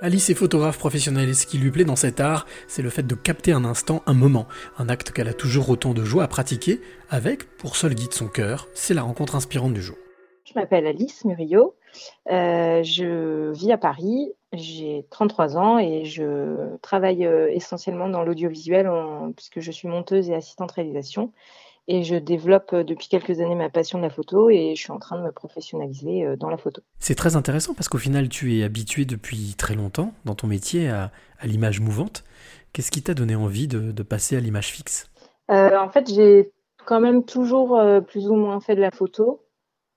Alice est photographe professionnelle et ce qui lui plaît dans cet art, c'est le fait de capter un instant, un moment, un acte qu'elle a toujours autant de joie à pratiquer, avec, pour seul guide son cœur, c'est la rencontre inspirante du jour. Je m'appelle Alice Murillo, euh, je vis à Paris, j'ai 33 ans et je travaille euh, essentiellement dans l'audiovisuel puisque je suis monteuse et assistante réalisation et je développe euh, depuis quelques années ma passion de la photo et je suis en train de me professionnaliser euh, dans la photo. C'est très intéressant parce qu'au final, tu es habitué depuis très longtemps dans ton métier à, l'image mouvante. Qu'est-ce qui t'a donné envie de, passer à l'image fixe? Euh, En fait, j'ai quand même toujours plus ou moins fait de la photo.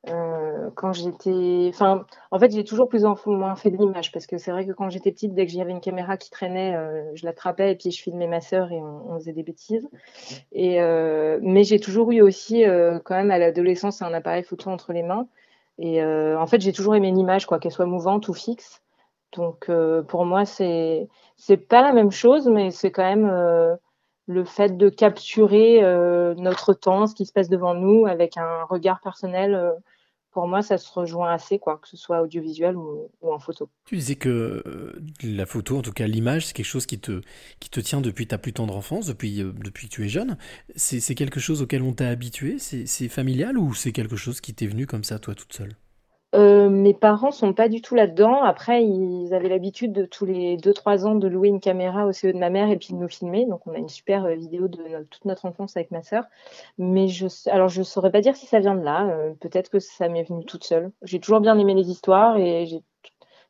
Euh, quand j'étais, enfin, en fait, j'ai toujours plus ou moins fait de l'image parce que c'est vrai que quand j'étais petite, dès que j'avais une caméra qui traînait, euh, je l'attrapais et puis je filmais ma sœur et on, faisait des bêtises. Et euh, mais j'ai toujours eu aussi, quand même, à l'adolescence, un appareil photo entre les mains. Et en fait, j'ai toujours aimé l'image, quoi, qu'elle soit mouvante ou fixe. Donc, pour moi, c'est c'est pas la même chose, mais c'est quand même le fait de capturer notre temps, ce qui se passe devant nous, avec un regard personnel pour moi, ça se rejoint assez, quoi, que ce soit audiovisuel ou, en photo. Tu disais que euh, la photo, en tout cas l'image, c'est quelque chose qui te, qui te tient depuis ta plus tendre enfance, depuis, euh, depuis que tu es jeune. C'est quelque chose auquel on t'a habitué? C'est familial ou c'est quelque chose qui t'est venu comme ça, toi, toute seule? Euh, mes parents sont pas du tout là-dedans. Après, ils avaient l'habitude de tous les 2-3 ans de louer une caméra au CE de ma mère et puis de nous filmer. Donc, on a une super euh, vidéo de toute notre enfance avec ma sœur. Mais je, alors, je saurais pas dire si ça vient de là. Euh, peut-être que ça m'est venu toute seule. J'ai toujours bien aimé les histoires et j'ai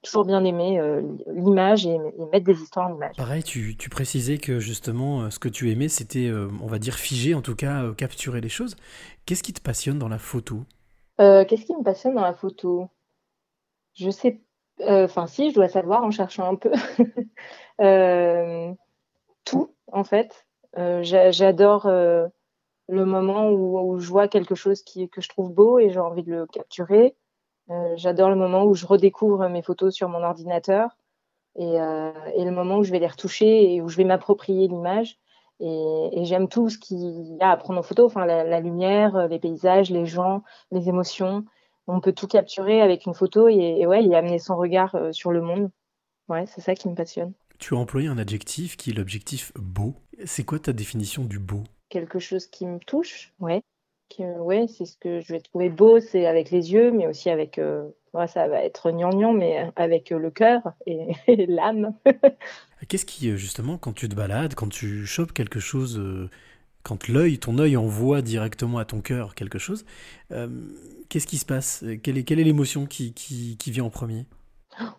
toujours bien aimé l'image et, mettre des histoires en image. Pareil, tu, tu précisais que justement, ce que tu aimais, c'était, on va dire, figer, en tout cas, capturer les choses. Qu'est-ce qui te passionne dans la photo? Euh, qu'est-ce qui me passionne dans la photo? Je sais, euh, enfin si, je dois savoir en cherchant un peu. Euh, tout, en fait. J'adore le moment où, je vois quelque chose qui, que je trouve beau et j'ai envie de le capturer. J'adore le moment où je redécouvre mes photos sur mon ordinateur et, et, le moment où je vais les retoucher et où je vais m'approprier l'image. Et, j'aime tout ce qu'il y a à prendre en photo, enfin la, lumière, les paysages, les gens, les émotions. On peut tout capturer avec une photo et, ouais, y amener son regard euh, sur le monde. Ouais, c'est ça qui me passionne. Tu as employé un adjectif qui est l'objectif beau. C'est quoi ta définition du beau? Quelque chose qui me touche, ouais. Ouais, c'est ce que je vais trouver beau, c'est avec les yeux, mais aussi avec euh, ça va être gnangnan, mais avec le cœur et, l'âme. Qu'est-ce qui, euh, justement, quand tu te balades, quand tu chopes quelque chose, euh, quand l'œil, ton œil envoie directement à ton cœur quelque chose, euh, qu'est-ce qui se passe? Quelle est l'émotion qui, qui, qui, vient en premier?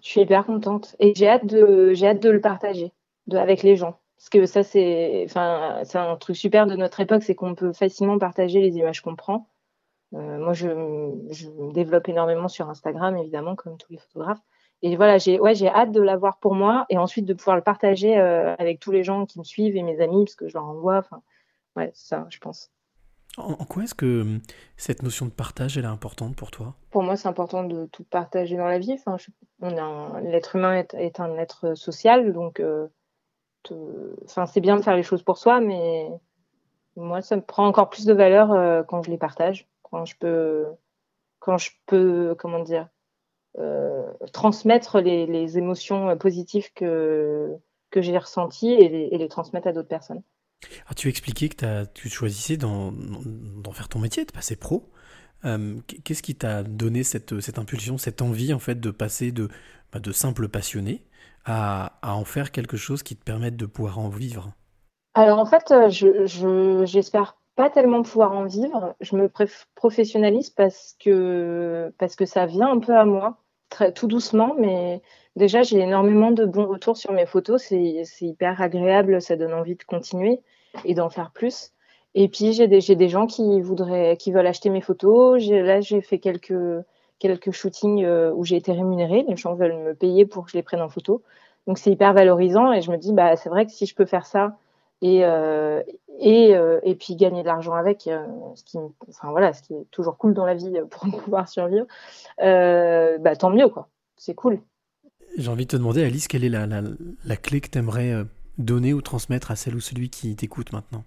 Je suis hyper contente et j'ai hâte, de, j'ai hâte de le partager de, avec les gens. Parce que ça, c'est, enfin, un truc super de notre époque, c'est qu'on peut facilement partager les images qu'on prend. Euh, moi, je, je, me développe énormément sur Instagram, évidemment, comme tous les photographes. Et voilà, j'ai ouais, hâte de l'avoir pour moi et ensuite de pouvoir le partager euh, avec tous les gens qui me suivent et mes amis, parce que je leur envoie. Enfin, ouais, ça, je pense. En, quoi est-ce que cette notion de partage, elle est importante pour toi? Pour moi, c'est important de tout partager dans la vie. Enfin, l'être humain est, un être social, donc euh, enfin, c'est bien de faire les choses pour soi, mais moi, ça me prend encore plus de valeur quand je les partage quand je peux, quand je peux, comment dire, euh, transmettre les, émotions positives que, que j'ai ressenties et les, transmettre à d'autres personnes. Ah, tu expliquais que tu choisissais d'en faire ton métier, de passer pro. Euh, qu'est-ce qui t'a donné cette, cette, impulsion, cette envie en fait de passer de, bah, de simple passionné à, à, en faire quelque chose qui te permette de pouvoir en vivre? Alors en fait, j'espère pas tellement pouvoir en vivre. Je me professionnalise parce que, parce que ça vient un peu à moi, très, tout doucement, mais déjà j'ai énormément de bons retours sur mes photos. C'est hyper agréable, ça donne envie de continuer et d'en faire plus. Et puis j'ai des, gens qui voudraient, qui veulent acheter mes photos. Là j'ai fait quelques, shootings euh, où j'ai été rémunérée. Les gens veulent me payer pour que je les prenne en photo. Donc c'est hyper valorisant et je me dis bah c'est vrai que si je peux faire ça et, euh, euh, puis gagner de l'argent avec, ce qui, est toujours cool dans la vie pour pouvoir survivre, bah tant mieux quoi, c'est cool. J'ai envie de te demander, Alice, quelle est la, la clé que tu aimerais donner ou transmettre à celle ou celui qui t'écoute maintenant?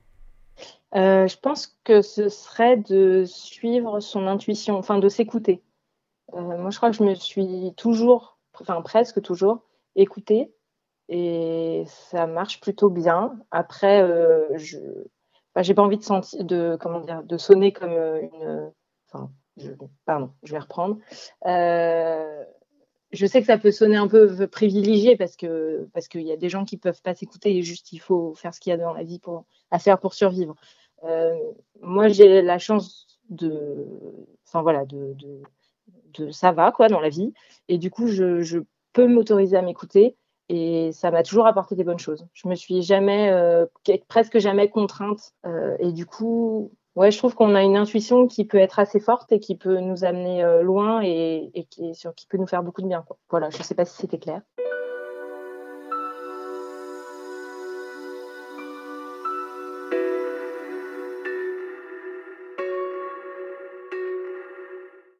Euh, Je pense que ce serait de suivre son intuition, enfin de s'écouter. Euh, moi, je crois que je me suis toujours, enfin presque toujours, écouter et ça marche plutôt bien. Après, euh, je j'ai pas envie de sentir, de comment dire, de sonner comme une. Enfin, je, pardon, je vais reprendre. Je sais que ça peut sonner un peu privilégié parce que parce qu'il y a des gens qui peuvent pas s'écouter et juste il faut faire ce qu'il y a dans la vie à faire pour survivre. Euh, moi, j'ai la chance de, enfin voilà, de, de, ça va quoi dans la vie et du coup, je, je peux m'autoriser à m'écouter et ça m'a toujours apporté des bonnes choses. Je me suis jamais, euh, presque jamais contrainte euh, et du coup, ouais, je trouve qu'on a une intuition qui peut être assez forte et qui peut nous amener euh, loin et, qui, peut nous faire beaucoup de bien. Voilà, je sais pas si c'était clair.